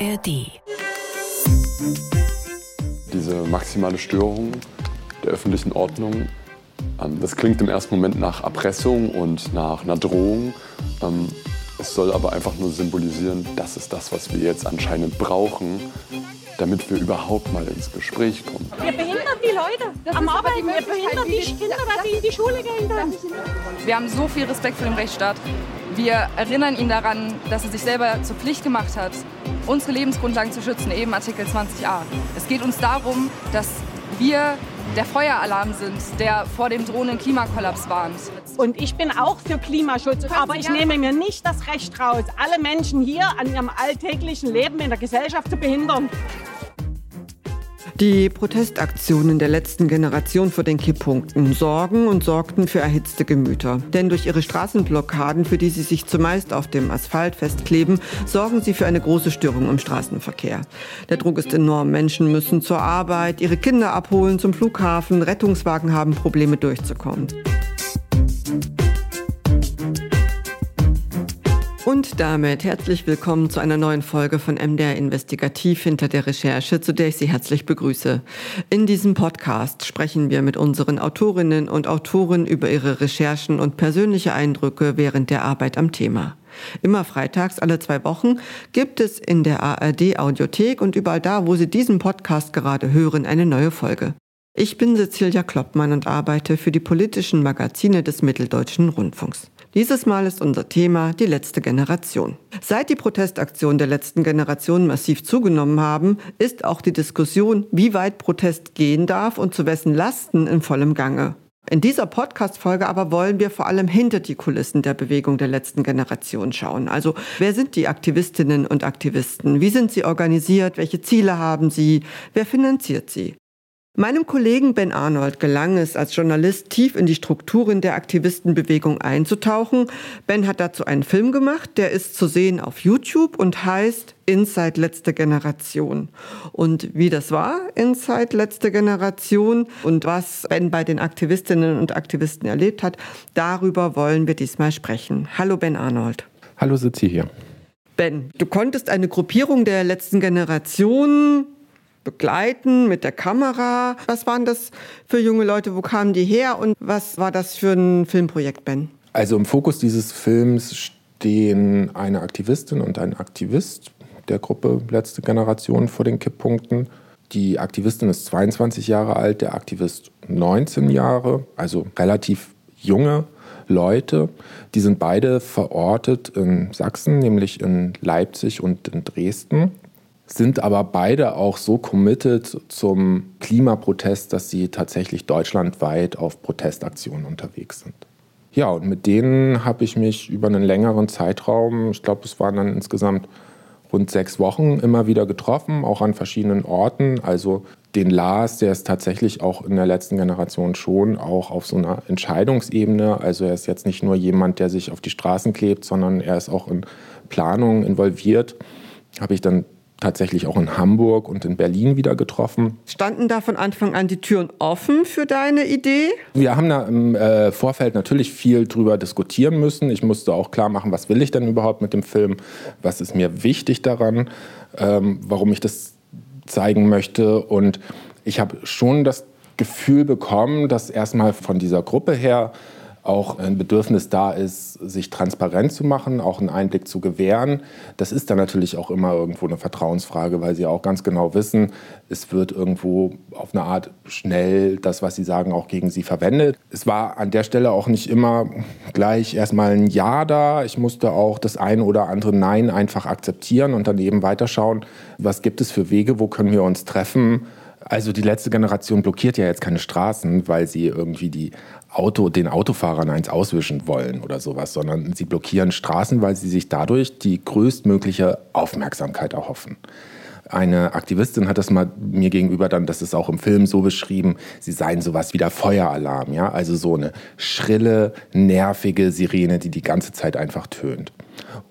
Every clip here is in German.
ARD. Diese maximale Störung der öffentlichen Ordnung, ähm, das klingt im ersten Moment nach Erpressung und nach einer Drohung. Ähm, es soll aber einfach nur symbolisieren, das ist das, was wir jetzt anscheinend brauchen, damit wir überhaupt mal ins Gespräch kommen. Wir behindern die Leute am Arbeiten, wir behindern die Kinder, dass sie in die Schule gehen können. Wir haben so viel Respekt vor dem Rechtsstaat. Wir erinnern ihn daran, dass er sich selber zur Pflicht gemacht hat, unsere Lebensgrundlagen zu schützen, eben Artikel 20a. Es geht uns darum, dass wir der Feueralarm sind, der vor dem drohenden Klimakollaps warnt. Und ich bin auch für Klimaschutz, aber ich nehme mir nicht das Recht raus, alle Menschen hier an ihrem alltäglichen Leben in der Gesellschaft zu behindern. Die Protestaktionen der letzten Generation vor den Kipppunkten sorgen und sorgten für erhitzte Gemüter. Denn durch ihre Straßenblockaden, für die sie sich zumeist auf dem Asphalt festkleben, sorgen sie für eine große Störung im Straßenverkehr. Der Druck ist enorm. Menschen müssen zur Arbeit, ihre Kinder abholen, zum Flughafen. Rettungswagen haben Probleme durchzukommen. Und damit herzlich willkommen zu einer neuen Folge von MDR Investigativ hinter der Recherche, zu der ich Sie herzlich begrüße. In diesem Podcast sprechen wir mit unseren Autorinnen und Autoren über ihre Recherchen und persönliche Eindrücke während der Arbeit am Thema. Immer freitags alle zwei Wochen gibt es in der ARD Audiothek und überall da, wo Sie diesen Podcast gerade hören, eine neue Folge. Ich bin Cecilia Kloppmann und arbeite für die politischen Magazine des Mitteldeutschen Rundfunks. Dieses Mal ist unser Thema die letzte Generation. Seit die Protestaktionen der letzten Generation massiv zugenommen haben, ist auch die Diskussion, wie weit Protest gehen darf und zu wessen Lasten in vollem Gange. In dieser Podcast-Folge aber wollen wir vor allem hinter die Kulissen der Bewegung der letzten Generation schauen. Also, wer sind die Aktivistinnen und Aktivisten? Wie sind sie organisiert? Welche Ziele haben sie? Wer finanziert sie? Meinem Kollegen Ben Arnold gelang es als Journalist tief in die Strukturen der Aktivistenbewegung einzutauchen. Ben hat dazu einen Film gemacht, der ist zu sehen auf YouTube und heißt Inside letzte Generation. Und wie das war, Inside letzte Generation und was Ben bei den Aktivistinnen und Aktivisten erlebt hat, darüber wollen wir diesmal sprechen. Hallo Ben Arnold. Hallo, sitze hier. Ben, du konntest eine Gruppierung der letzten Generation begleiten mit der Kamera. Was waren das für junge Leute? Wo kamen die her? Und was war das für ein Filmprojekt, Ben? Also im Fokus dieses Films stehen eine Aktivistin und ein Aktivist der Gruppe Letzte Generation vor den Kipppunkten. Die Aktivistin ist 22 Jahre alt, der Aktivist 19 Jahre, also relativ junge Leute. Die sind beide verortet in Sachsen, nämlich in Leipzig und in Dresden sind aber beide auch so committed zum Klimaprotest, dass sie tatsächlich deutschlandweit auf Protestaktionen unterwegs sind. Ja, und mit denen habe ich mich über einen längeren Zeitraum, ich glaube, es waren dann insgesamt rund sechs Wochen, immer wieder getroffen, auch an verschiedenen Orten. Also den Lars, der ist tatsächlich auch in der letzten Generation schon auch auf so einer Entscheidungsebene. Also er ist jetzt nicht nur jemand, der sich auf die Straßen klebt, sondern er ist auch in Planungen involviert. Habe ich dann tatsächlich auch in Hamburg und in Berlin wieder getroffen. Standen da von Anfang an die Türen offen für deine Idee? Wir haben da im äh, Vorfeld natürlich viel drüber diskutieren müssen. Ich musste auch klar machen, was will ich denn überhaupt mit dem Film? Was ist mir wichtig daran? Ähm, warum ich das zeigen möchte? Und ich habe schon das Gefühl bekommen, dass erstmal von dieser Gruppe her auch ein Bedürfnis da ist, sich transparent zu machen, auch einen Einblick zu gewähren. Das ist dann natürlich auch immer irgendwo eine Vertrauensfrage, weil sie auch ganz genau wissen, es wird irgendwo auf eine Art schnell das, was sie sagen, auch gegen sie verwendet. Es war an der Stelle auch nicht immer gleich erstmal ein Ja da. Ich musste auch das ein oder andere Nein einfach akzeptieren und dann eben weiterschauen, was gibt es für Wege, wo können wir uns treffen also die letzte Generation blockiert ja jetzt keine Straßen, weil sie irgendwie die Auto, den Autofahrern eins auswischen wollen oder sowas, sondern sie blockieren Straßen, weil sie sich dadurch die größtmögliche Aufmerksamkeit erhoffen. Eine Aktivistin hat das mal mir gegenüber dann, das ist auch im Film so beschrieben, sie seien sowas wie der Feueralarm, ja, also so eine schrille, nervige Sirene, die die ganze Zeit einfach tönt.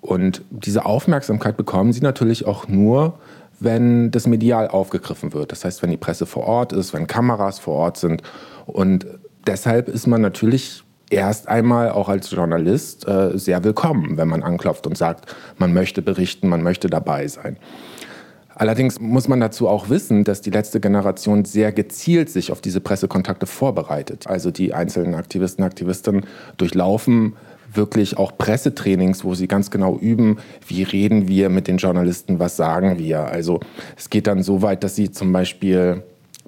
Und diese Aufmerksamkeit bekommen sie natürlich auch nur, wenn das medial aufgegriffen wird. Das heißt, wenn die Presse vor Ort ist, wenn Kameras vor Ort sind. Und deshalb ist man natürlich erst einmal auch als Journalist äh, sehr willkommen, wenn man anklopft und sagt, man möchte berichten, man möchte dabei sein. Allerdings muss man dazu auch wissen, dass die letzte Generation sehr gezielt sich auf diese Pressekontakte vorbereitet. Also die einzelnen Aktivisten, Aktivistinnen durchlaufen wirklich auch Pressetrainings, wo sie ganz genau üben, wie reden wir mit den Journalisten, was sagen wir. Also es geht dann so weit, dass sie zum Beispiel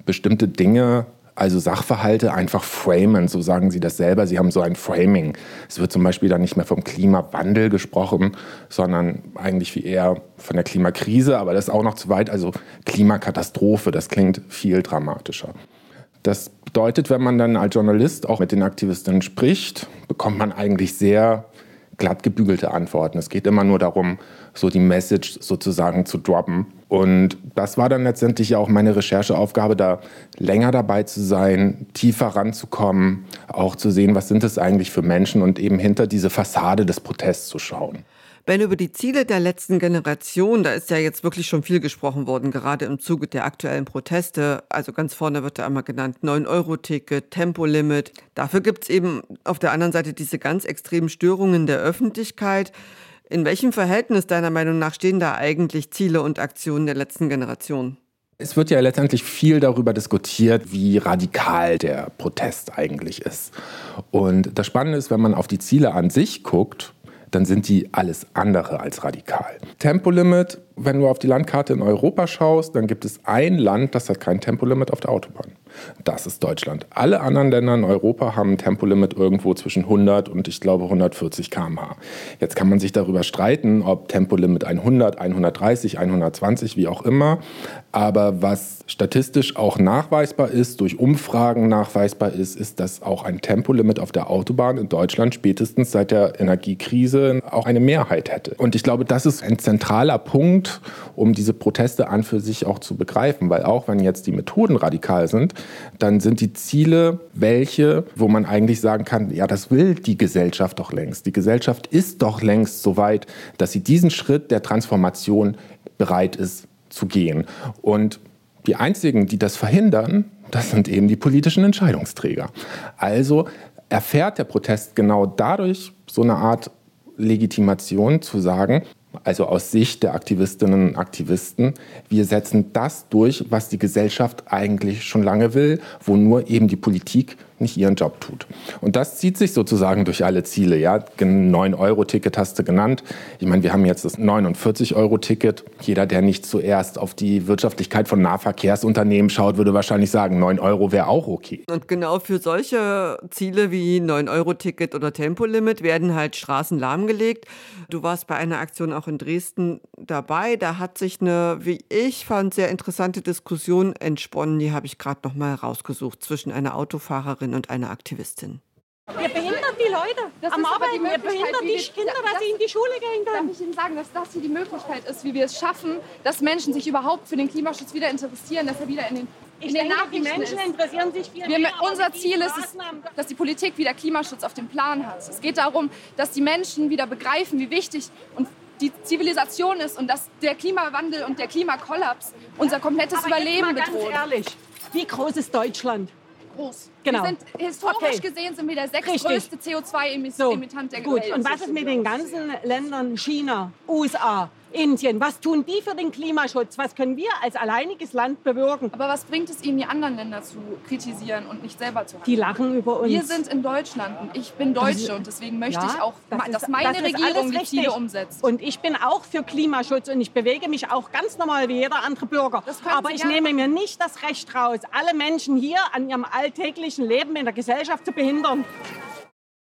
bestimmte Dinge also Sachverhalte einfach framen, so sagen sie das selber. Sie haben so ein Framing. Es wird zum Beispiel dann nicht mehr vom Klimawandel gesprochen, sondern eigentlich wie eher von der Klimakrise, aber das ist auch noch zu weit. Also Klimakatastrophe, das klingt viel dramatischer. Das bedeutet, wenn man dann als Journalist auch mit den Aktivistinnen spricht, bekommt man eigentlich sehr glatt gebügelte Antworten. Es geht immer nur darum, so die Message sozusagen zu droppen. Und das war dann letztendlich ja auch meine Rechercheaufgabe, da länger dabei zu sein, tiefer ranzukommen, auch zu sehen, was sind es eigentlich für Menschen und eben hinter diese Fassade des Protests zu schauen. Ben, über die Ziele der letzten Generation, da ist ja jetzt wirklich schon viel gesprochen worden, gerade im Zuge der aktuellen Proteste. Also ganz vorne wird da einmal genannt 9-Euro-Ticket, Tempolimit. Dafür gibt es eben auf der anderen Seite diese ganz extremen Störungen der Öffentlichkeit. In welchem Verhältnis deiner Meinung nach stehen da eigentlich Ziele und Aktionen der letzten Generation? Es wird ja letztendlich viel darüber diskutiert, wie radikal der Protest eigentlich ist. Und das Spannende ist, wenn man auf die Ziele an sich guckt, dann sind die alles andere als radikal. Tempolimit, wenn du auf die Landkarte in Europa schaust, dann gibt es ein Land, das hat kein Tempolimit auf der Autobahn. Das ist Deutschland. Alle anderen Länder in Europa haben ein Tempolimit irgendwo zwischen 100 und ich glaube 140 km/h. Jetzt kann man sich darüber streiten, ob Tempolimit 100, 130, 120, wie auch immer. Aber was statistisch auch nachweisbar ist, durch Umfragen nachweisbar ist, ist, dass auch ein Tempolimit auf der Autobahn in Deutschland spätestens seit der Energiekrise auch eine Mehrheit hätte. Und ich glaube, das ist ein zentraler Punkt, um diese Proteste an für sich auch zu begreifen, weil auch wenn jetzt die Methoden radikal sind, dann sind die Ziele welche, wo man eigentlich sagen kann, ja, das will die Gesellschaft doch längst. Die Gesellschaft ist doch längst so weit, dass sie diesen Schritt der Transformation bereit ist zu gehen. Und die einzigen, die das verhindern, das sind eben die politischen Entscheidungsträger. Also erfährt der Protest genau dadurch so eine Art Legitimation zu sagen, also aus Sicht der Aktivistinnen und Aktivisten, wir setzen das durch, was die Gesellschaft eigentlich schon lange will, wo nur eben die Politik nicht ihren Job tut. Und das zieht sich sozusagen durch alle Ziele. Ja, 9-Euro-Ticket hast du genannt. Ich meine, wir haben jetzt das 49-Euro-Ticket. Jeder, der nicht zuerst auf die Wirtschaftlichkeit von Nahverkehrsunternehmen schaut, würde wahrscheinlich sagen, 9 Euro wäre auch okay. Und genau für solche Ziele wie 9-Euro-Ticket oder Tempolimit werden halt Straßen lahmgelegt. Du warst bei einer Aktion auch in Dresden dabei. Da hat sich eine, wie ich fand, sehr interessante Diskussion entsponnen. Die habe ich gerade noch mal rausgesucht zwischen einer Autofahrerin Aktivistin und eine Aktivistin. Wir behindern die Leute das am Arbeiten. Wir behindern die Kinder, dass sie in die Schule gehen können. Darf ich Ihnen sagen, dass das hier die Möglichkeit ist, wie wir es schaffen, dass Menschen sich überhaupt für den Klimaschutz wieder interessieren, dass er wieder in den ich denke, die Menschen ist. interessieren sich viel wir, mehr. Unser Ziel ist es, dass die Politik wieder Klimaschutz auf dem Plan hat. Es geht darum, dass die Menschen wieder begreifen, wie wichtig und die Zivilisation ist und dass der Klimawandel und der Klimakollaps unser komplettes Aber Überleben jetzt mal bedroht. Ganz ehrlich, wie groß ist Deutschland? Groß. Genau. Wir sind historisch Okay. gesehen sind wir der sechstgrößte CO2-Emittant So, der gut. Welt. Und was ist mit den ganzen Ländern China, USA, Indien? Was tun die für den Klimaschutz? Was können wir als alleiniges Land bewirken? Aber was bringt es ihnen, die anderen Länder zu kritisieren und nicht selber zu handeln? Die lachen über uns. wir sind in Deutschland und ich bin Deutsche und deswegen möchte Ja, ich auch, das ist- dass meine das Regierung alles die richtig. Ziele umsetzt. Und ich bin auch für Klimaschutz und ich bewege mich auch ganz normal wie jeder andere Bürger. Aber Sie ich gerne nehme mir nicht das Recht raus, alle Menschen hier an ihrem alltäglichen Leben in der Gesellschaft zu behindern.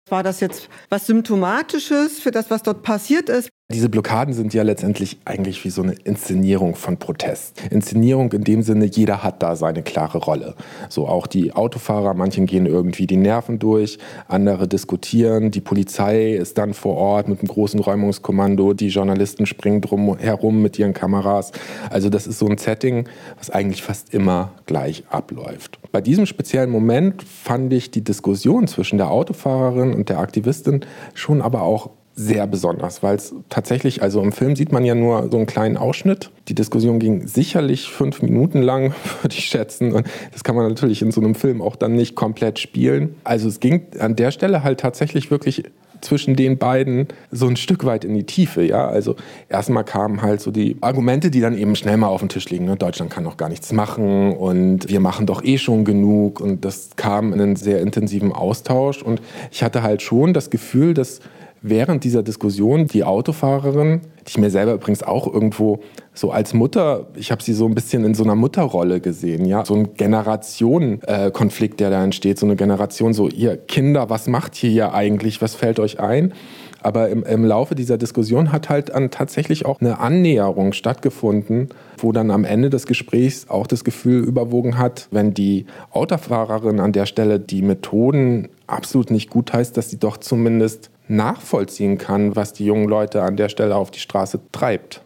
War das jetzt was Symptomatisches für das, was dort passiert ist? Diese Blockaden sind ja letztendlich eigentlich wie so eine Inszenierung von Protest. Inszenierung in dem Sinne, jeder hat da seine klare Rolle. So auch die Autofahrer, manchen gehen irgendwie die Nerven durch, andere diskutieren, die Polizei ist dann vor Ort mit einem großen Räumungskommando, die Journalisten springen drum herum mit ihren Kameras. Also das ist so ein Setting, was eigentlich fast immer gleich abläuft. Bei diesem speziellen Moment fand ich die Diskussion zwischen der Autofahrerin und der Aktivistin schon aber auch sehr besonders, weil es tatsächlich, also im Film sieht man ja nur so einen kleinen Ausschnitt. Die Diskussion ging sicherlich fünf Minuten lang, würde ich schätzen. Und das kann man natürlich in so einem Film auch dann nicht komplett spielen. Also es ging an der Stelle halt tatsächlich wirklich zwischen den beiden so ein Stück weit in die Tiefe. Ja? Also erstmal kamen halt so die Argumente, die dann eben schnell mal auf dem Tisch liegen. Ne? Deutschland kann doch gar nichts machen und wir machen doch eh schon genug. Und das kam in einen sehr intensiven Austausch. Und ich hatte halt schon das Gefühl, dass während dieser Diskussion die Autofahrerin, die ich mir selber übrigens auch irgendwo so als Mutter, ich habe sie so ein bisschen in so einer Mutterrolle gesehen, ja, so ein Generationenkonflikt, der da entsteht, so eine Generation, so ihr Kinder, was macht ihr hier eigentlich, was fällt euch ein? Aber im, im Laufe dieser Diskussion hat halt an tatsächlich auch eine Annäherung stattgefunden, wo dann am Ende des Gesprächs auch das Gefühl überwogen hat, wenn die Autofahrerin an der Stelle die Methoden absolut nicht gut heißt, dass sie doch zumindest nachvollziehen kann, was die jungen Leute an der Stelle auf die Straße treibt.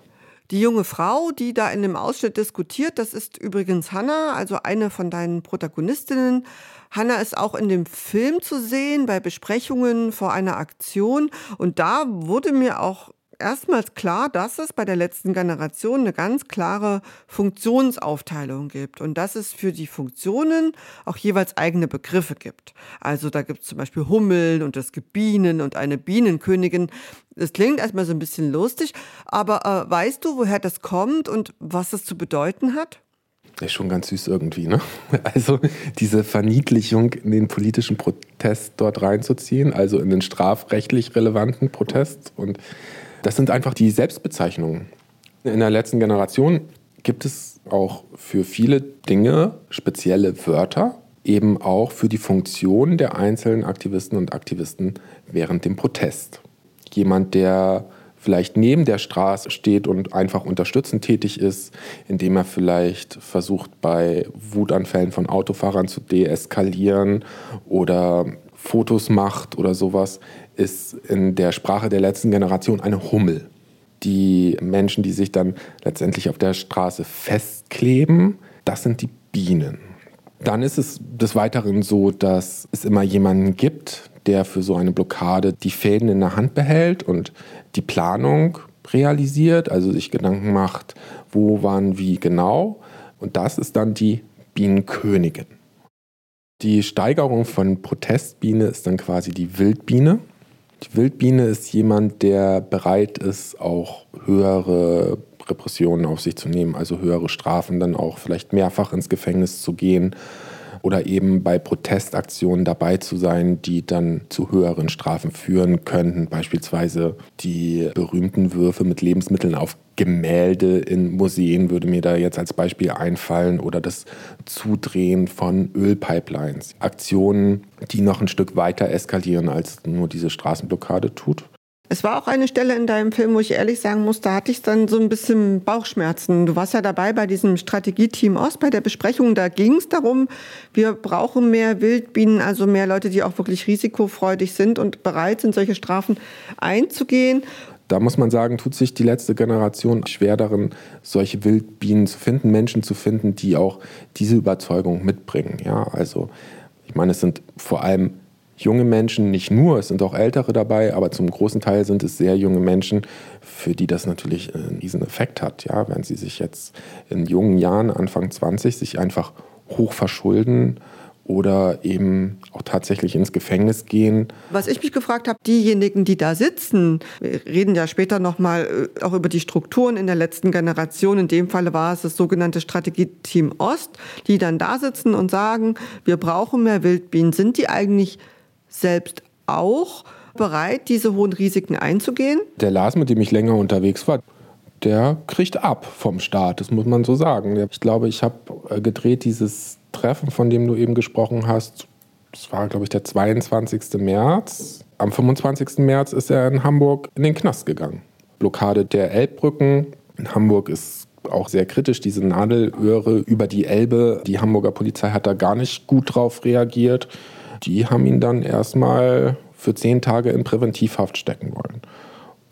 Die junge Frau, die da in dem Ausschnitt diskutiert, das ist übrigens Hannah, also eine von deinen Protagonistinnen. Hannah ist auch in dem Film zu sehen, bei Besprechungen vor einer Aktion. Und da wurde mir auch erstmals klar, dass es bei der letzten Generation eine ganz klare Funktionsaufteilung gibt und dass es für die Funktionen auch jeweils eigene Begriffe gibt. Also da gibt es zum Beispiel Hummeln und es gibt Bienen und eine Bienenkönigin. Das klingt erstmal so ein bisschen lustig, aber äh, weißt du, woher das kommt und was das zu bedeuten hat? ist schon ganz süß irgendwie, ne? Also diese Verniedlichung in den politischen Protest dort reinzuziehen, also in den strafrechtlich relevanten Protest und das sind einfach die Selbstbezeichnungen. In der letzten Generation gibt es auch für viele Dinge spezielle Wörter, eben auch für die Funktion der einzelnen Aktivisten und Aktivisten während dem Protest. Jemand, der vielleicht neben der Straße steht und einfach unterstützend tätig ist, indem er vielleicht versucht, bei Wutanfällen von Autofahrern zu deeskalieren oder Fotos macht oder sowas, ist in der Sprache der letzten Generation eine Hummel. Die Menschen, die sich dann letztendlich auf der Straße festkleben, das sind die Bienen. Dann ist es des Weiteren so, dass es immer jemanden gibt, der für so eine Blockade die Fäden in der Hand behält und die Planung realisiert, also sich Gedanken macht, wo, wann, wie genau. Und das ist dann die Bienenkönigin. Die Steigerung von Protestbiene ist dann quasi die Wildbiene. Wildbiene ist jemand, der bereit ist, auch höhere Repressionen auf sich zu nehmen, also höhere Strafen, dann auch vielleicht mehrfach ins Gefängnis zu gehen oder eben bei Protestaktionen dabei zu sein, die dann zu höheren Strafen führen könnten. Beispielsweise die berühmten Würfe mit Lebensmitteln auf Gemälde in Museen würde mir da jetzt als Beispiel einfallen oder das Zudrehen von Ölpipelines. Aktionen, die noch ein Stück weiter eskalieren, als nur diese Straßenblockade tut. Es war auch eine Stelle in deinem Film, wo ich ehrlich sagen muss, da hatte ich dann so ein bisschen Bauchschmerzen. Du warst ja dabei bei diesem Strategieteam Ost, bei der Besprechung. Da ging es darum, wir brauchen mehr Wildbienen, also mehr Leute, die auch wirklich risikofreudig sind und bereit sind, solche Strafen einzugehen. Da muss man sagen, tut sich die letzte Generation schwer darin, solche Wildbienen zu finden, Menschen zu finden, die auch diese Überzeugung mitbringen. Ja, also ich meine, es sind vor allem junge Menschen, nicht nur, es sind auch ältere dabei, aber zum großen Teil sind es sehr junge Menschen, für die das natürlich einen riesen Effekt hat. Ja, wenn sie sich jetzt in jungen Jahren, Anfang 20, sich einfach hoch verschulden oder eben auch tatsächlich ins Gefängnis gehen. Was ich mich gefragt habe, diejenigen, die da sitzen, wir reden ja später nochmal äh, auch über die Strukturen in der letzten Generation. In dem Falle war es das sogenannte Strategieteam Ost, die dann da sitzen und sagen, wir brauchen mehr Wildbienen. Sind die eigentlich selbst auch bereit, diese hohen Risiken einzugehen? Der Lars, mit dem ich länger unterwegs war, der kriegt ab vom Staat, das muss man so sagen. Ich glaube, ich habe äh, gedreht dieses Treffen, von dem du eben gesprochen hast. Das war, glaube ich, der 22. März. Am 25. März ist er in Hamburg in den Knast gegangen. Blockade der Elbbrücken. In Hamburg ist auch sehr kritisch, diese Nadelöhre über die Elbe. Die Hamburger Polizei hat da gar nicht gut drauf reagiert die haben ihn dann erstmal für zehn Tage in Präventivhaft stecken wollen.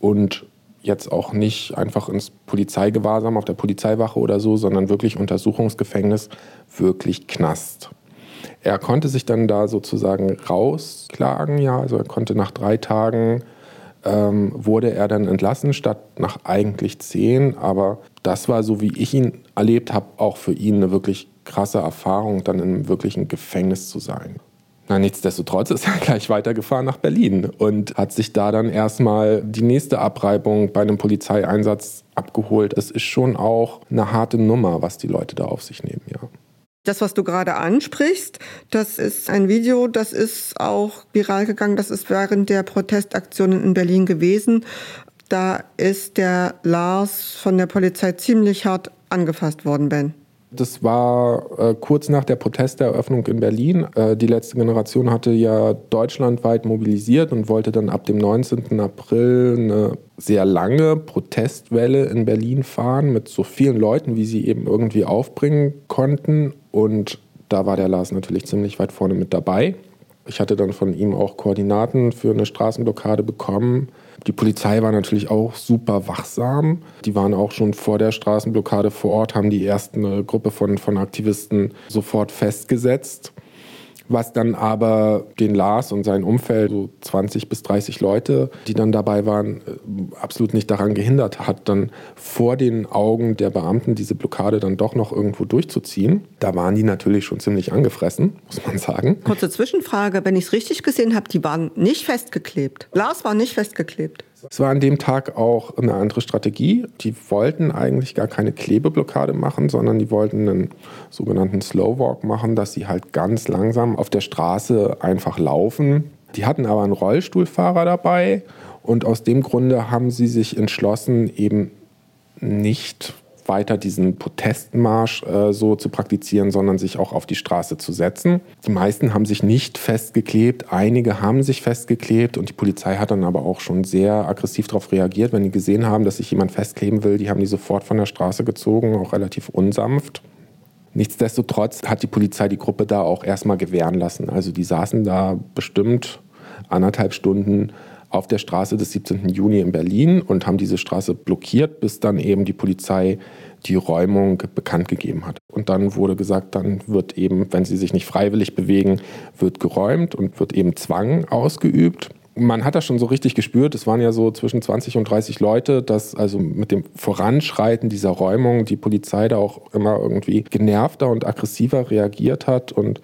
Und jetzt auch nicht einfach ins Polizeigewahrsam auf der Polizeiwache oder so, sondern wirklich Untersuchungsgefängnis, wirklich Knast. Er konnte sich dann da sozusagen rausklagen, ja, also er konnte nach drei Tagen ähm, wurde er dann entlassen, statt nach eigentlich zehn. Aber das war, so wie ich ihn erlebt habe, auch für ihn eine wirklich krasse Erfahrung, dann einem wirklichen Gefängnis zu sein. Na, nichtsdestotrotz ist er gleich weitergefahren nach Berlin und hat sich da dann erstmal die nächste Abreibung bei einem Polizeieinsatz abgeholt. Es ist schon auch eine harte Nummer, was die Leute da auf sich nehmen, ja. Das, was du gerade ansprichst, das ist ein Video, das ist auch viral gegangen. Das ist während der Protestaktionen in Berlin gewesen. Da ist der Lars von der Polizei ziemlich hart angefasst worden, Ben. Das war äh, kurz nach der Protesteröffnung in Berlin. Äh, die letzte Generation hatte ja deutschlandweit mobilisiert und wollte dann ab dem 19. April eine sehr lange Protestwelle in Berlin fahren mit so vielen Leuten, wie sie eben irgendwie aufbringen konnten. Und da war der Lars natürlich ziemlich weit vorne mit dabei. Ich hatte dann von ihm auch Koordinaten für eine Straßenblockade bekommen. Die Polizei war natürlich auch super wachsam. Die waren auch schon vor der Straßenblockade vor Ort, haben die erste Gruppe von, von Aktivisten sofort festgesetzt was dann aber den Lars und sein Umfeld, so 20 bis 30 Leute, die dann dabei waren, äh, absolut nicht daran gehindert hat, dann vor den Augen der Beamten diese Blockade dann doch noch irgendwo durchzuziehen. Da waren die natürlich schon ziemlich angefressen, muss man sagen. Kurze Zwischenfrage, wenn ich es richtig gesehen habe, die waren nicht festgeklebt. Lars war nicht festgeklebt. Es war an dem Tag auch eine andere Strategie. Die wollten eigentlich gar keine Klebeblockade machen, sondern die wollten einen sogenannten Slow Walk machen, dass sie halt ganz langsam auf der Straße einfach laufen. Die hatten aber einen Rollstuhlfahrer dabei und aus dem Grunde haben sie sich entschlossen, eben nicht weiter diesen Protestmarsch äh, so zu praktizieren, sondern sich auch auf die Straße zu setzen. Die meisten haben sich nicht festgeklebt, einige haben sich festgeklebt und die Polizei hat dann aber auch schon sehr aggressiv darauf reagiert, wenn die gesehen haben, dass sich jemand festkleben will. Die haben die sofort von der Straße gezogen, auch relativ unsanft. Nichtsdestotrotz hat die Polizei die Gruppe da auch erstmal gewähren lassen. Also die saßen da bestimmt anderthalb Stunden auf der Straße des 17. Juni in Berlin und haben diese Straße blockiert, bis dann eben die Polizei die Räumung bekannt gegeben hat. Und dann wurde gesagt, dann wird eben, wenn sie sich nicht freiwillig bewegen, wird geräumt und wird eben Zwang ausgeübt. Man hat das schon so richtig gespürt, es waren ja so zwischen 20 und 30 Leute, dass also mit dem Voranschreiten dieser Räumung die Polizei da auch immer irgendwie genervter und aggressiver reagiert hat und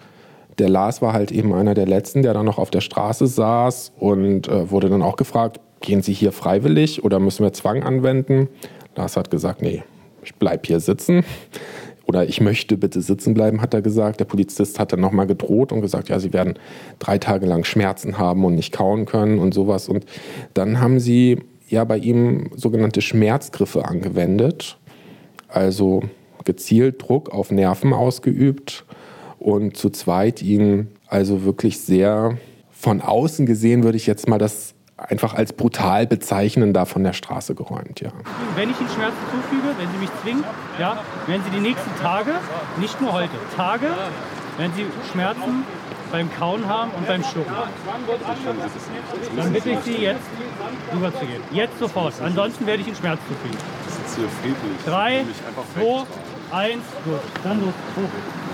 der Lars war halt eben einer der letzten, der dann noch auf der Straße saß und äh, wurde dann auch gefragt, gehen Sie hier freiwillig oder müssen wir Zwang anwenden? Lars hat gesagt, nee, ich bleibe hier sitzen. Oder ich möchte bitte sitzen bleiben, hat er gesagt. Der Polizist hat dann nochmal gedroht und gesagt, ja, Sie werden drei Tage lang Schmerzen haben und nicht kauen können und sowas. Und dann haben sie ja bei ihm sogenannte Schmerzgriffe angewendet. Also gezielt Druck auf Nerven ausgeübt und zu zweit ihn also wirklich sehr von außen gesehen, würde ich jetzt mal das einfach als brutal bezeichnen, da von der Straße geräumt, ja. Wenn ich Ihnen Schmerzen zufüge, wenn Sie mich zwingen, ja, werden Sie die nächsten Tage, nicht nur heute, Tage, wenn Sie Schmerzen beim Kauen haben und beim Schlucken. Dann bitte ich Sie jetzt rüberzugehen. Jetzt sofort. Ansonsten werde ich Ihnen Schmerzen zufügen. Das ist hier friedlich. Drei, zwei, eins, gut. Dann los. Hoch.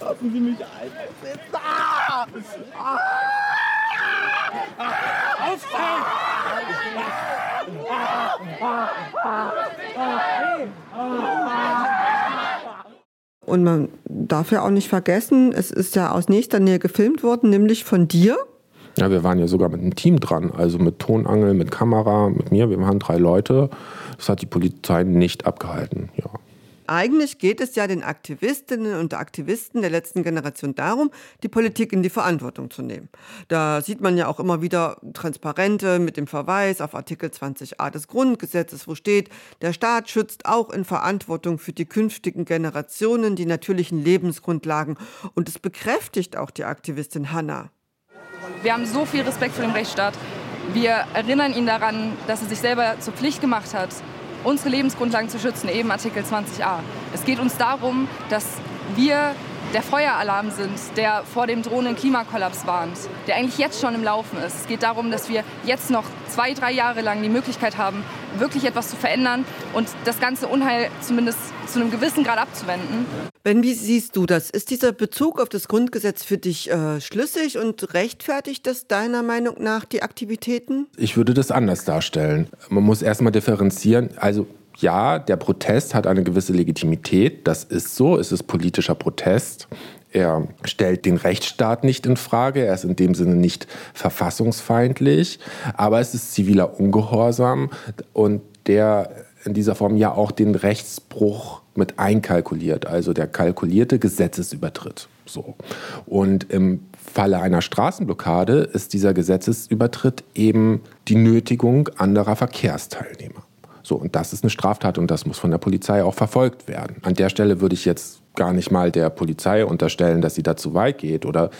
Lassen Sie mich einsetzen. Ah! Ah! Aufstehen! Und man darf ja auch nicht vergessen, es ist ja aus nächster Nähe gefilmt worden, nämlich von dir. Ja, wir waren ja sogar mit einem Team dran, also mit Tonangel, mit Kamera, mit mir. Wir waren drei Leute. Das hat die Polizei nicht abgehalten. Ja. Eigentlich geht es ja den Aktivistinnen und Aktivisten der letzten Generation darum, die Politik in die Verantwortung zu nehmen. Da sieht man ja auch immer wieder Transparente mit dem Verweis auf Artikel 20a des Grundgesetzes, wo steht, der Staat schützt auch in Verantwortung für die künftigen Generationen die natürlichen Lebensgrundlagen. Und es bekräftigt auch die Aktivistin Hanna. Wir haben so viel Respekt vor dem Rechtsstaat. Wir erinnern ihn daran, dass er sich selber zur Pflicht gemacht hat, unsere Lebensgrundlagen zu schützen, eben Artikel 20a. Es geht uns darum, dass wir der Feueralarm sind, der vor dem drohenden Klimakollaps warnt, der eigentlich jetzt schon im Laufen ist. Es geht darum, dass wir jetzt noch zwei, drei Jahre lang die Möglichkeit haben, wirklich etwas zu verändern und das ganze Unheil zumindest zu einem gewissen Grad abzuwenden. Ben, wie siehst du das? Ist dieser Bezug auf das Grundgesetz für dich äh, schlüssig und rechtfertigt das deiner Meinung nach die Aktivitäten? Ich würde das anders darstellen. Man muss erstmal differenzieren. Also ja, der Protest hat eine gewisse Legitimität, das ist so, es ist politischer Protest. Er stellt den Rechtsstaat nicht in Frage, er ist in dem Sinne nicht verfassungsfeindlich, aber es ist ziviler Ungehorsam und der in dieser Form ja auch den Rechtsbruch mit einkalkuliert, also der kalkulierte Gesetzesübertritt. So. Und im Falle einer Straßenblockade ist dieser Gesetzesübertritt eben die Nötigung anderer Verkehrsteilnehmer. So, und das ist eine Straftat und das muss von der Polizei auch verfolgt werden. An der Stelle würde ich jetzt gar nicht mal der Polizei unterstellen, dass sie da zu weit geht oder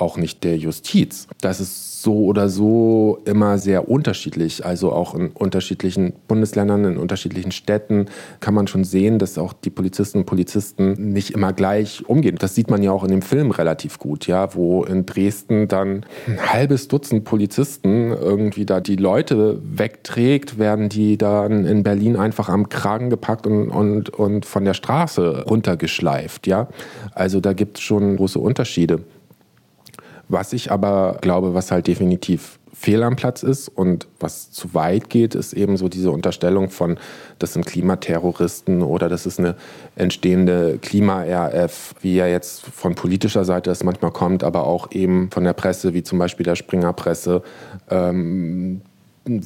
auch nicht der Justiz. Das ist so oder so immer sehr unterschiedlich. Also auch in unterschiedlichen Bundesländern, in unterschiedlichen Städten kann man schon sehen, dass auch die Polizistinnen und Polizisten nicht immer gleich umgehen. Das sieht man ja auch in dem Film relativ gut, ja, wo in Dresden dann ein halbes Dutzend Polizisten irgendwie da die Leute wegträgt, werden die dann in Berlin einfach am Kragen gepackt und, und, und von der Straße runtergeschleift, ja. Also da gibt es schon große Unterschiede. Was ich aber glaube, was halt definitiv fehl am Platz ist und was zu weit geht, ist eben so diese Unterstellung von, das sind Klimaterroristen oder das ist eine entstehende Klima-RF, wie ja jetzt von politischer Seite das manchmal kommt, aber auch eben von der Presse, wie zum Beispiel der Springer-Presse, ähm,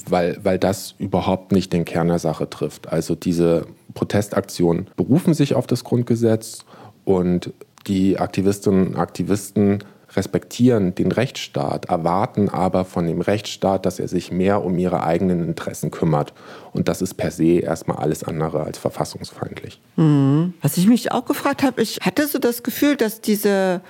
weil, weil das überhaupt nicht den Kern der Sache trifft. Also diese Protestaktionen berufen sich auf das Grundgesetz und die Aktivistinnen und Aktivisten respektieren den Rechtsstaat, erwarten aber von dem Rechtsstaat, dass er sich mehr um ihre eigenen Interessen kümmert. Und das ist per se erstmal alles andere als verfassungsfeindlich. Mhm. Was ich mich auch gefragt habe, ich hatte so das Gefühl, dass diese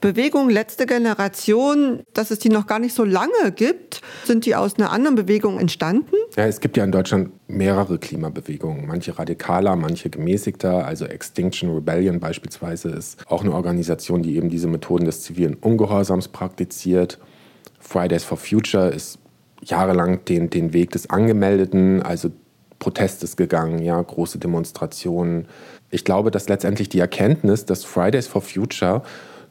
Bewegung letzte Generation, dass es die noch gar nicht so lange gibt. Sind die aus einer anderen Bewegung entstanden? Ja, es gibt ja in Deutschland mehrere Klimabewegungen, manche radikaler, manche gemäßigter. Also Extinction Rebellion beispielsweise ist auch eine Organisation, die eben diese Methoden des zivilen Ungehorsams praktiziert. Fridays for Future ist jahrelang den, den Weg des Angemeldeten, also Protestes gegangen, ja, große Demonstrationen. Ich glaube, dass letztendlich die Erkenntnis, dass Fridays for Future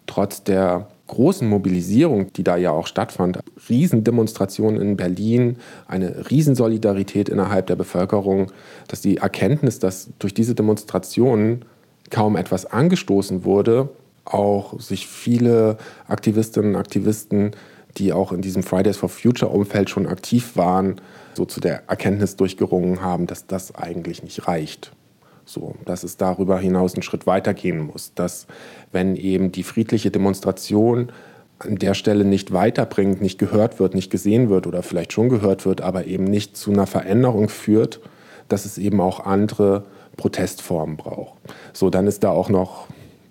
trotz der großen Mobilisierung, die da ja auch stattfand, Riesendemonstrationen in Berlin, eine Riesensolidarität innerhalb der Bevölkerung, dass die Erkenntnis, dass durch diese Demonstrationen kaum etwas angestoßen wurde, auch sich viele Aktivistinnen und Aktivisten, die auch in diesem Fridays for Future Umfeld schon aktiv waren, so zu der Erkenntnis durchgerungen haben, dass das eigentlich nicht reicht. So, dass es darüber hinaus einen Schritt weitergehen muss. Dass, wenn eben die friedliche Demonstration an der Stelle nicht weiterbringt, nicht gehört wird, nicht gesehen wird oder vielleicht schon gehört wird, aber eben nicht zu einer Veränderung führt, dass es eben auch andere Protestformen braucht. So, dann ist da auch noch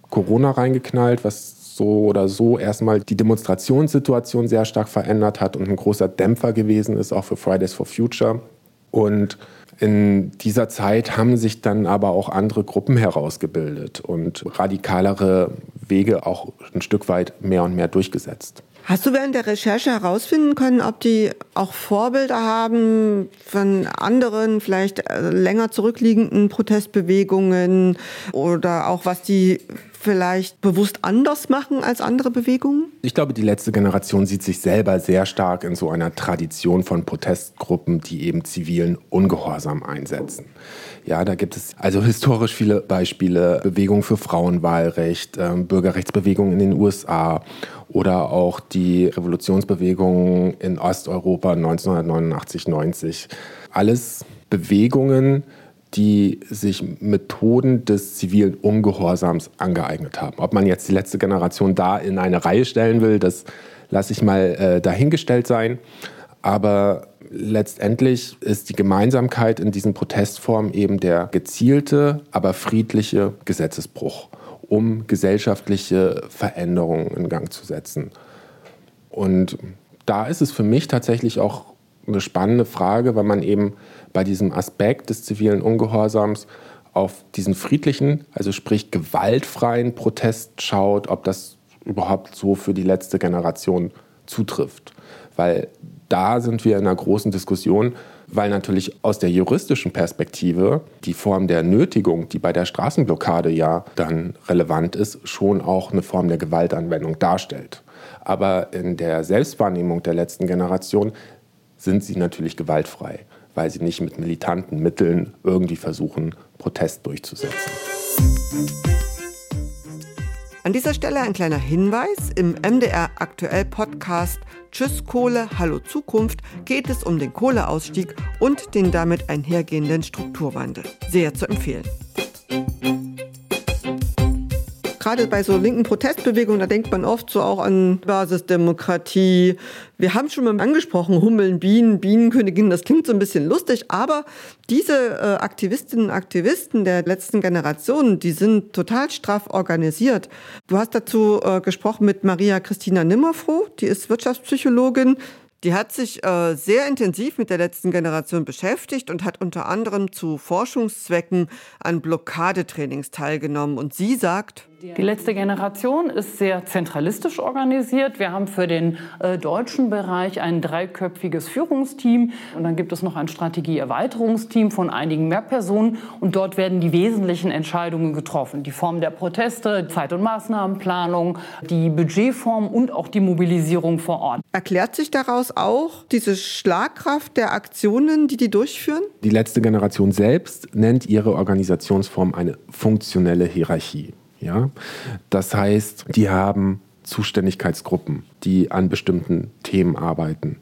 Corona reingeknallt, was so oder so erstmal die Demonstrationssituation sehr stark verändert hat und ein großer Dämpfer gewesen ist, auch für Fridays for Future. Und in dieser Zeit haben sich dann aber auch andere Gruppen herausgebildet und radikalere Wege auch ein Stück weit mehr und mehr durchgesetzt. Hast du während der Recherche herausfinden können, ob die auch Vorbilder haben von anderen, vielleicht äh, länger zurückliegenden Protestbewegungen oder auch was die vielleicht bewusst anders machen als andere Bewegungen? Ich glaube, die letzte Generation sieht sich selber sehr stark in so einer Tradition von Protestgruppen, die eben zivilen Ungehorsam einsetzen. Ja, da gibt es also historisch viele Beispiele. Bewegung für Frauenwahlrecht, äh, Bürgerrechtsbewegung in den USA oder auch die Revolutionsbewegung in Osteuropa 1989, 90. Alles Bewegungen, die sich Methoden des zivilen Ungehorsams angeeignet haben. Ob man jetzt die letzte Generation da in eine Reihe stellen will, das lasse ich mal äh, dahingestellt sein. Aber letztendlich ist die Gemeinsamkeit in diesen Protestformen eben der gezielte, aber friedliche Gesetzesbruch, um gesellschaftliche Veränderungen in Gang zu setzen. Und da ist es für mich tatsächlich auch eine spannende Frage, weil man eben bei diesem Aspekt des zivilen Ungehorsams auf diesen friedlichen, also sprich gewaltfreien Protest schaut, ob das überhaupt so für die letzte Generation zutrifft. Weil da sind wir in einer großen Diskussion, weil natürlich aus der juristischen Perspektive die Form der Nötigung, die bei der Straßenblockade ja dann relevant ist, schon auch eine Form der Gewaltanwendung darstellt. Aber in der Selbstwahrnehmung der letzten Generation sind sie natürlich gewaltfrei weil sie nicht mit militanten Mitteln irgendwie versuchen, Protest durchzusetzen. An dieser Stelle ein kleiner Hinweis. Im MDR Aktuell Podcast Tschüss Kohle, Hallo Zukunft geht es um den Kohleausstieg und den damit einhergehenden Strukturwandel. Sehr zu empfehlen gerade bei so linken Protestbewegungen, da denkt man oft so auch an Basisdemokratie. Wir haben schon mal angesprochen, Hummeln, Bienen, Bienenköniginnen, das klingt so ein bisschen lustig, aber diese äh, Aktivistinnen und Aktivisten der letzten Generation, die sind total straff organisiert. Du hast dazu äh, gesprochen mit Maria Christina Nimmerfroh, die ist Wirtschaftspsychologin, die hat sich äh, sehr intensiv mit der letzten Generation beschäftigt und hat unter anderem zu Forschungszwecken an Blockadetrainings teilgenommen. Und sie sagt, die letzte Generation ist sehr zentralistisch organisiert. Wir haben für den äh, deutschen Bereich ein dreiköpfiges Führungsteam und dann gibt es noch ein Strategieerweiterungsteam von einigen mehr Personen und dort werden die wesentlichen Entscheidungen getroffen. Die Form der Proteste, Zeit- und Maßnahmenplanung, die Budgetform und auch die Mobilisierung vor Ort. Erklärt sich daraus auch diese Schlagkraft der Aktionen, die die durchführen? Die letzte Generation selbst nennt ihre Organisationsform eine funktionelle Hierarchie. Ja? Das heißt, die haben Zuständigkeitsgruppen, die an bestimmten Themen arbeiten.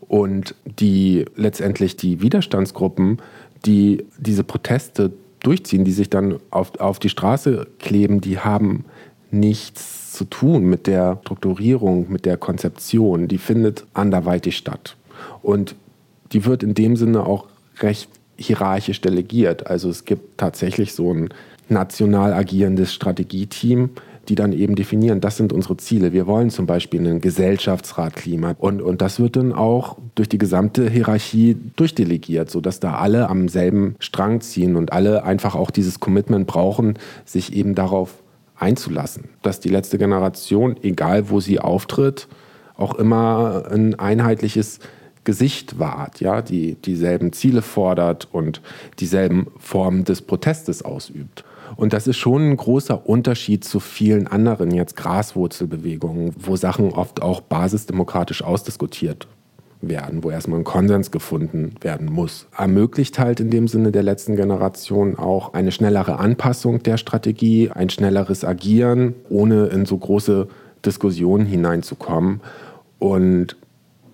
Und die letztendlich die Widerstandsgruppen, die diese Proteste durchziehen, die sich dann auf, auf die Straße kleben, die haben nichts zu tun mit der Strukturierung, mit der Konzeption. Die findet anderweitig statt. Und die wird in dem Sinne auch recht hierarchisch delegiert. Also es gibt tatsächlich so ein national agierendes Strategieteam, die dann eben definieren, das sind unsere Ziele. Wir wollen zum Beispiel einen Gesellschaftsratklima. Und, und das wird dann auch durch die gesamte Hierarchie durchdelegiert, sodass da alle am selben Strang ziehen und alle einfach auch dieses Commitment brauchen, sich eben darauf einzulassen. Dass die letzte Generation, egal wo sie auftritt, auch immer ein einheitliches Gesicht wahrt, ja, die dieselben Ziele fordert und dieselben Formen des Protestes ausübt. Und das ist schon ein großer Unterschied zu vielen anderen jetzt Graswurzelbewegungen, wo Sachen oft auch basisdemokratisch ausdiskutiert werden, wo erstmal ein Konsens gefunden werden muss. Ermöglicht halt in dem Sinne der letzten Generation auch eine schnellere Anpassung der Strategie, ein schnelleres Agieren, ohne in so große Diskussionen hineinzukommen. Und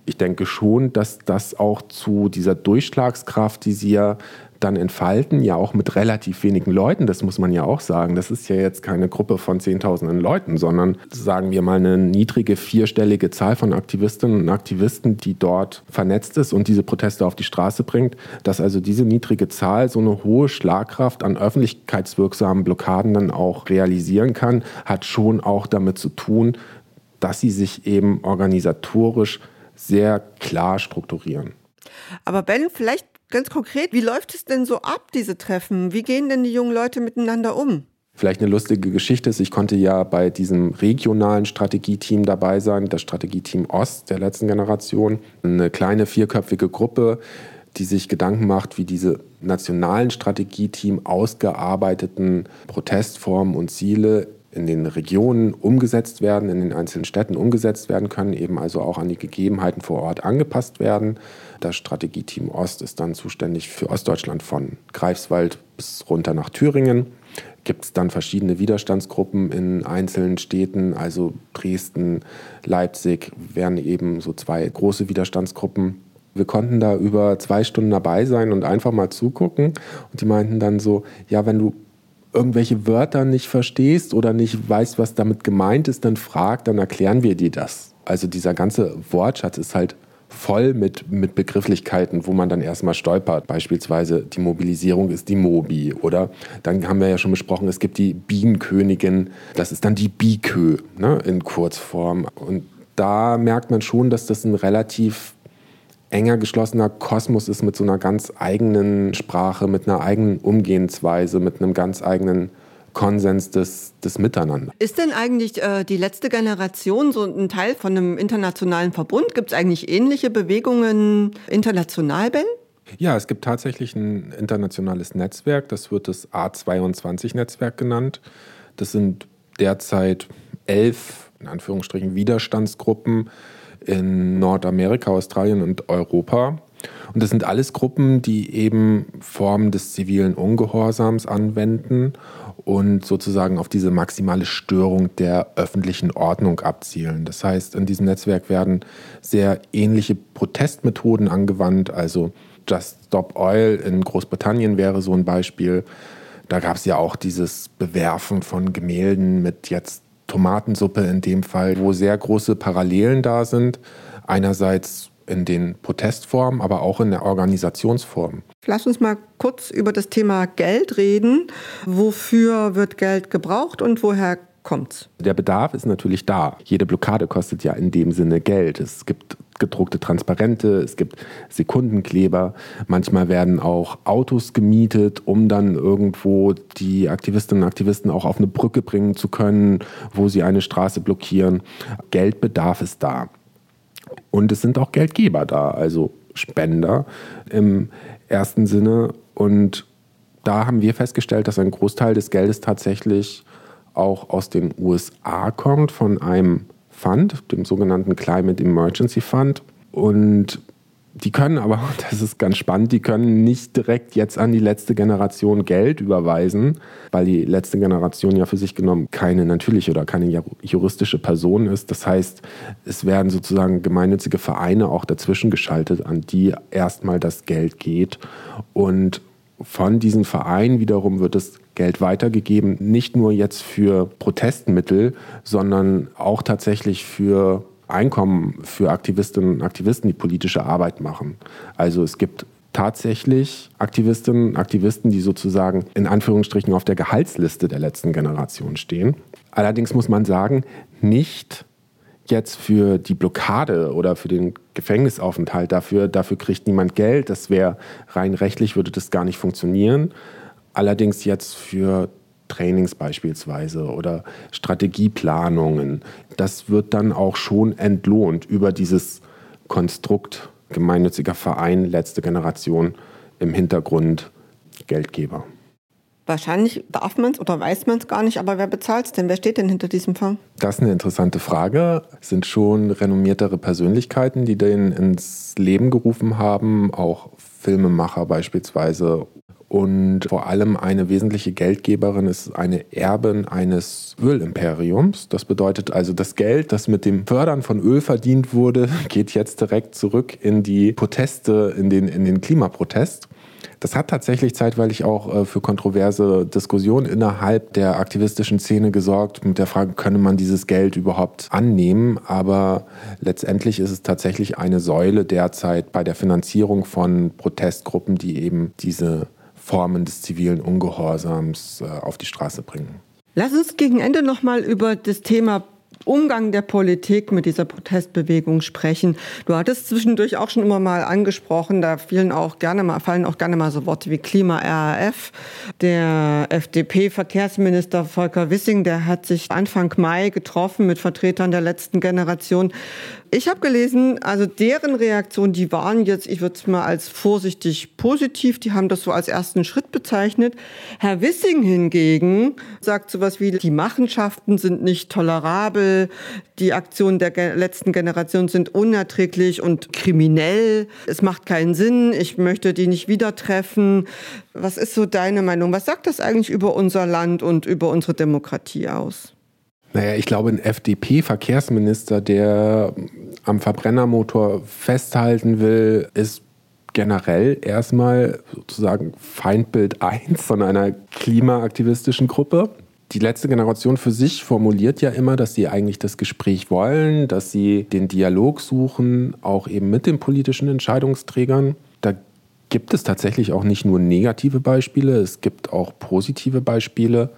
ich denke schon, dass das auch zu dieser Durchschlagskraft, die sie ja dann entfalten, ja auch mit relativ wenigen Leuten, das muss man ja auch sagen. Das ist ja jetzt keine Gruppe von Zehntausenden Leuten, sondern sagen wir mal eine niedrige vierstellige Zahl von Aktivistinnen und Aktivisten, die dort vernetzt ist und diese Proteste auf die Straße bringt, dass also diese niedrige Zahl so eine hohe Schlagkraft an öffentlichkeitswirksamen Blockaden dann auch realisieren kann, hat schon auch damit zu tun, dass sie sich eben organisatorisch sehr klar strukturieren. Aber Ben, vielleicht Ganz konkret, wie läuft es denn so ab, diese Treffen? Wie gehen denn die jungen Leute miteinander um? Vielleicht eine lustige Geschichte ist, ich konnte ja bei diesem regionalen Strategieteam dabei sein, das Strategieteam Ost der letzten Generation. Eine kleine vierköpfige Gruppe, die sich Gedanken macht, wie diese nationalen Strategieteam ausgearbeiteten Protestformen und Ziele in den Regionen umgesetzt werden, in den einzelnen Städten umgesetzt werden können, eben also auch an die Gegebenheiten vor Ort angepasst werden. Das Strategieteam Ost ist dann zuständig für Ostdeutschland von Greifswald bis runter nach Thüringen. Gibt es dann verschiedene Widerstandsgruppen in einzelnen Städten, also Dresden, Leipzig wären eben so zwei große Widerstandsgruppen. Wir konnten da über zwei Stunden dabei sein und einfach mal zugucken. Und die meinten dann so, ja, wenn du irgendwelche Wörter nicht verstehst oder nicht weißt, was damit gemeint ist, dann frag, dann erklären wir dir das. Also dieser ganze Wortschatz ist halt voll mit, mit Begrifflichkeiten, wo man dann erstmal stolpert. Beispielsweise die Mobilisierung ist die Mobi. Oder dann haben wir ja schon besprochen, es gibt die Bienenkönigin, das ist dann die Bikö ne, in Kurzform. Und da merkt man schon, dass das ein relativ enger geschlossener Kosmos ist mit so einer ganz eigenen Sprache, mit einer eigenen Umgehensweise, mit einem ganz eigenen Konsens des, des Miteinander. Ist denn eigentlich äh, die letzte Generation so ein Teil von einem internationalen Verbund? Gibt es eigentlich ähnliche Bewegungen international, Ben? Ja, es gibt tatsächlich ein internationales Netzwerk, das wird das A22-Netzwerk genannt. Das sind derzeit elf, in Anführungsstrichen, Widerstandsgruppen in Nordamerika, Australien und Europa. Und das sind alles Gruppen, die eben Formen des zivilen Ungehorsams anwenden und sozusagen auf diese maximale Störung der öffentlichen Ordnung abzielen. Das heißt, in diesem Netzwerk werden sehr ähnliche Protestmethoden angewandt. Also Just Stop Oil in Großbritannien wäre so ein Beispiel. Da gab es ja auch dieses Bewerfen von Gemälden mit jetzt Tomatensuppe in dem Fall, wo sehr große Parallelen da sind. Einerseits in den Protestformen, aber auch in der Organisationsform. Lass uns mal kurz über das Thema Geld reden. Wofür wird Geld gebraucht und woher kommt's? Der Bedarf ist natürlich da. Jede Blockade kostet ja in dem Sinne Geld. Es gibt gedruckte Transparente, es gibt Sekundenkleber. Manchmal werden auch Autos gemietet, um dann irgendwo die Aktivistinnen und Aktivisten auch auf eine Brücke bringen zu können, wo sie eine Straße blockieren. Geldbedarf ist da. Und es sind auch Geldgeber da, also Spender im ersten Sinne. Und da haben wir festgestellt, dass ein Großteil des Geldes tatsächlich auch aus den USA kommt, von einem Fund, dem sogenannten Climate Emergency Fund. Und die können aber, das ist ganz spannend, die können nicht direkt jetzt an die letzte Generation Geld überweisen, weil die letzte Generation ja für sich genommen keine natürliche oder keine juristische Person ist. Das heißt, es werden sozusagen gemeinnützige Vereine auch dazwischen geschaltet, an die erstmal das Geld geht. Und von diesen Vereinen wiederum wird das Geld weitergegeben, nicht nur jetzt für Protestmittel, sondern auch tatsächlich für Einkommen für Aktivistinnen und Aktivisten, die politische Arbeit machen. Also es gibt tatsächlich Aktivistinnen und Aktivisten, die sozusagen in Anführungsstrichen auf der Gehaltsliste der letzten Generation stehen. Allerdings muss man sagen, nicht jetzt für die Blockade oder für den Gefängnisaufenthalt, dafür, dafür kriegt niemand Geld. Das wäre rein rechtlich, würde das gar nicht funktionieren. Allerdings jetzt für Trainings beispielsweise oder Strategieplanungen, das wird dann auch schon entlohnt über dieses Konstrukt gemeinnütziger Verein, letzte Generation im Hintergrund Geldgeber. Wahrscheinlich darf man es oder weiß man es gar nicht, aber wer bezahlt es denn? Wer steht denn hinter diesem Fonds? Das ist eine interessante Frage. Es sind schon renommiertere Persönlichkeiten, die den ins Leben gerufen haben, auch Filmemacher beispielsweise und vor allem eine wesentliche Geldgeberin ist eine Erbin eines Ölimperiums. Das bedeutet also, das Geld, das mit dem Fördern von Öl verdient wurde, geht jetzt direkt zurück in die Proteste, in den, in den Klimaprotest. Das hat tatsächlich zeitweilig auch äh, für kontroverse Diskussionen innerhalb der aktivistischen Szene gesorgt mit der Frage, könne man dieses Geld überhaupt annehmen? Aber letztendlich ist es tatsächlich eine Säule derzeit bei der Finanzierung von Protestgruppen, die eben diese Formen des zivilen Ungehorsams äh, auf die Straße bringen. Lass uns gegen Ende noch mal über das Thema Umgang der Politik mit dieser Protestbewegung sprechen. Du hattest zwischendurch auch schon immer mal angesprochen, da fielen auch gerne mal, fallen auch gerne mal so Worte wie Klima-RAF. Der FDP-Verkehrsminister Volker Wissing, der hat sich Anfang Mai getroffen mit Vertretern der letzten Generation. Ich habe gelesen, also deren Reaktion, die waren jetzt, ich würde es mal als vorsichtig positiv, die haben das so als ersten Schritt bezeichnet. Herr Wissing hingegen sagt sowas wie, die Machenschaften sind nicht tolerabel, die Aktionen der letzten Generation sind unerträglich und kriminell, es macht keinen Sinn, ich möchte die nicht wieder treffen. Was ist so deine Meinung? Was sagt das eigentlich über unser Land und über unsere Demokratie aus? Naja, ich glaube, ein FDP-Verkehrsminister, der am Verbrennermotor festhalten will, ist generell erstmal sozusagen Feindbild 1 von einer klimaaktivistischen Gruppe. Die letzte Generation für sich formuliert ja immer, dass sie eigentlich das Gespräch wollen, dass sie den Dialog suchen, auch eben mit den politischen Entscheidungsträgern. Da gibt es tatsächlich auch nicht nur negative Beispiele, es gibt auch positive Beispiele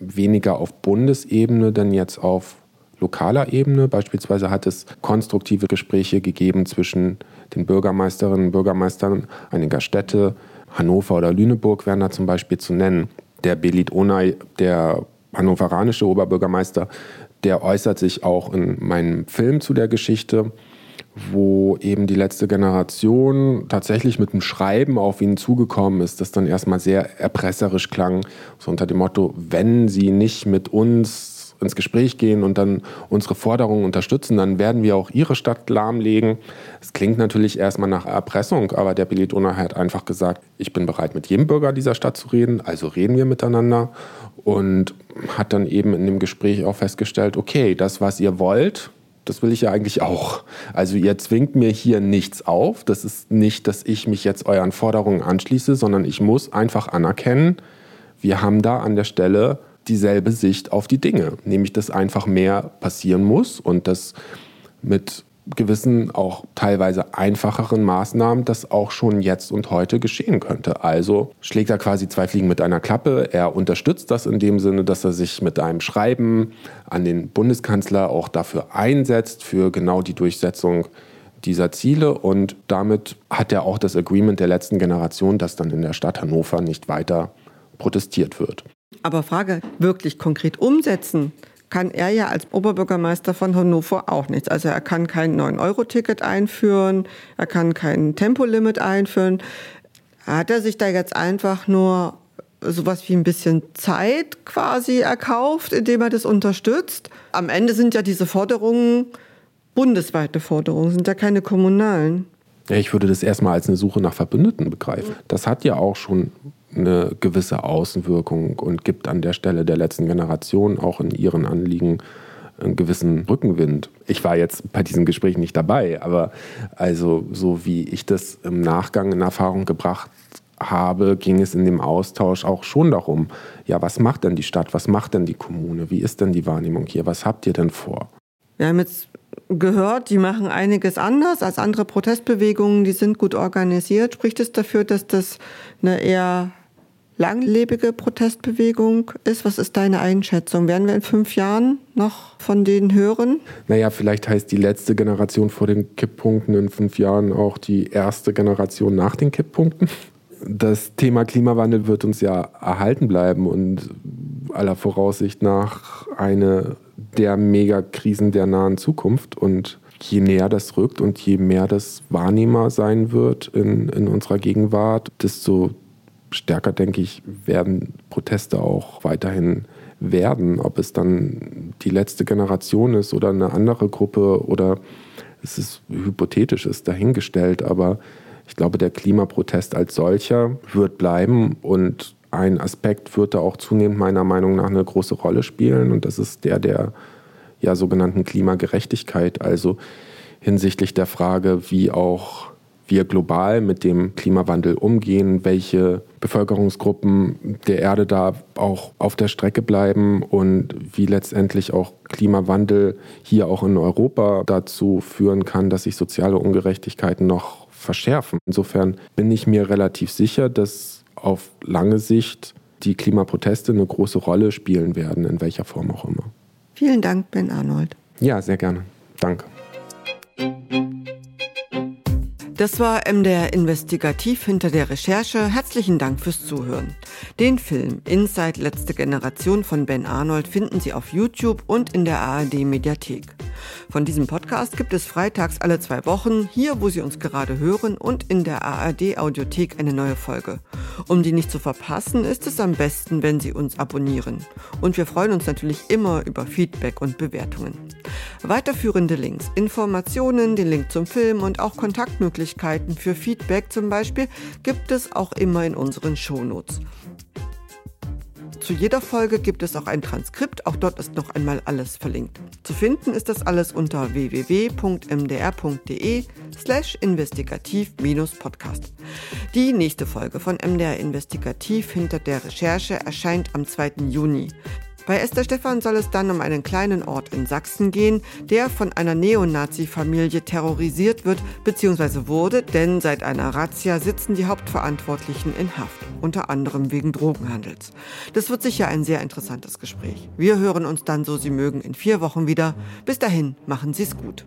weniger auf Bundesebene, denn jetzt auf lokaler Ebene. Beispielsweise hat es konstruktive Gespräche gegeben zwischen den Bürgermeisterinnen und Bürgermeistern einiger Städte. Hannover oder Lüneburg wären da zum Beispiel zu nennen. Der Belit Onay, der hannoveranische Oberbürgermeister, der äußert sich auch in meinem Film zu der Geschichte wo eben die letzte Generation tatsächlich mit einem Schreiben auf ihn zugekommen ist, das dann erstmal sehr erpresserisch klang, so unter dem Motto, wenn sie nicht mit uns ins Gespräch gehen und dann unsere Forderungen unterstützen, dann werden wir auch ihre Stadt lahmlegen. Es klingt natürlich erstmal nach Erpressung, aber der Billy Donner hat einfach gesagt, ich bin bereit, mit jedem Bürger dieser Stadt zu reden, also reden wir miteinander und hat dann eben in dem Gespräch auch festgestellt, okay, das, was ihr wollt, das will ich ja eigentlich auch. Also ihr zwingt mir hier nichts auf. Das ist nicht, dass ich mich jetzt euren Forderungen anschließe, sondern ich muss einfach anerkennen, wir haben da an der Stelle dieselbe Sicht auf die Dinge, nämlich dass einfach mehr passieren muss und dass mit gewissen, auch teilweise einfacheren Maßnahmen das auch schon jetzt und heute geschehen könnte. Also schlägt er quasi zwei Fliegen mit einer Klappe. Er unterstützt das in dem Sinne, dass er sich mit einem Schreiben an den Bundeskanzler auch dafür einsetzt, für genau die Durchsetzung dieser Ziele. Und damit hat er auch das Agreement der letzten Generation, dass dann in der Stadt Hannover nicht weiter protestiert wird. Aber Frage, wirklich konkret umsetzen kann er ja als Oberbürgermeister von Hannover auch nichts. Also er kann kein 9-Euro-Ticket einführen, er kann kein Tempolimit einführen. Hat er sich da jetzt einfach nur sowas wie ein bisschen Zeit quasi erkauft, indem er das unterstützt? Am Ende sind ja diese Forderungen bundesweite Forderungen, sind ja keine kommunalen. Ich würde das erstmal als eine Suche nach Verbündeten begreifen. Das hat ja auch schon eine gewisse Außenwirkung und gibt an der Stelle der letzten Generation auch in ihren Anliegen einen gewissen Rückenwind. Ich war jetzt bei diesem Gespräch nicht dabei, aber also so wie ich das im Nachgang in Erfahrung gebracht habe, ging es in dem Austausch auch schon darum, ja, was macht denn die Stadt, was macht denn die Kommune, wie ist denn die Wahrnehmung hier, was habt ihr denn vor? Wir haben jetzt gehört, die machen einiges anders als andere Protestbewegungen, die sind gut organisiert. Spricht es dafür, dass das eine eher langlebige Protestbewegung ist? Was ist deine Einschätzung? Werden wir in fünf Jahren noch von denen hören? Naja, vielleicht heißt die letzte Generation vor den Kipppunkten in fünf Jahren auch die erste Generation nach den Kipppunkten. Das Thema Klimawandel wird uns ja erhalten bleiben und aller Voraussicht nach eine der Megakrisen der nahen Zukunft. Und je näher das rückt und je mehr das wahrnehmbar sein wird in, in unserer Gegenwart, desto stärker, denke ich, werden Proteste auch weiterhin werden. Ob es dann die letzte Generation ist oder eine andere Gruppe oder es ist hypothetisch, ist dahingestellt. Aber ich glaube, der Klimaprotest als solcher wird bleiben und ein Aspekt wird da auch zunehmend meiner Meinung nach eine große Rolle spielen und das ist der der ja, sogenannten Klimagerechtigkeit, also hinsichtlich der Frage, wie auch wir global mit dem Klimawandel umgehen, welche Bevölkerungsgruppen der Erde da auch auf der Strecke bleiben und wie letztendlich auch Klimawandel hier auch in Europa dazu führen kann, dass sich soziale Ungerechtigkeiten noch verschärfen. Insofern bin ich mir relativ sicher, dass auf lange Sicht die Klimaproteste eine große Rolle spielen werden, in welcher Form auch immer. Vielen Dank, Ben Arnold. Ja, sehr gerne. Danke. Das war MDR Investigativ hinter der Recherche. Herzlichen Dank fürs Zuhören. Den Film Inside Letzte Generation von Ben Arnold finden Sie auf YouTube und in der ARD Mediathek. Von diesem Podcast gibt es freitags alle zwei Wochen, hier wo Sie uns gerade hören und in der ARD Audiothek eine neue Folge. Um die nicht zu verpassen, ist es am besten, wenn Sie uns abonnieren. Und wir freuen uns natürlich immer über Feedback und Bewertungen. Weiterführende Links, Informationen, den Link zum Film und auch Kontaktmöglichkeiten für Feedback zum Beispiel gibt es auch immer in unseren Shownotes. Zu jeder Folge gibt es auch ein Transkript, auch dort ist noch einmal alles verlinkt. Zu finden ist das alles unter www.mdr.de slash investigativ-podcast. Die nächste Folge von MDR Investigativ hinter der Recherche erscheint am 2. Juni. Bei Esther Stephan soll es dann um einen kleinen Ort in Sachsen gehen, der von einer Neonazi-Familie terrorisiert wird bzw. wurde, denn seit einer Razzia sitzen die Hauptverantwortlichen in Haft, unter anderem wegen Drogenhandels. Das wird sicher ein sehr interessantes Gespräch. Wir hören uns dann, so Sie mögen, in vier Wochen wieder. Bis dahin, machen Sie es gut.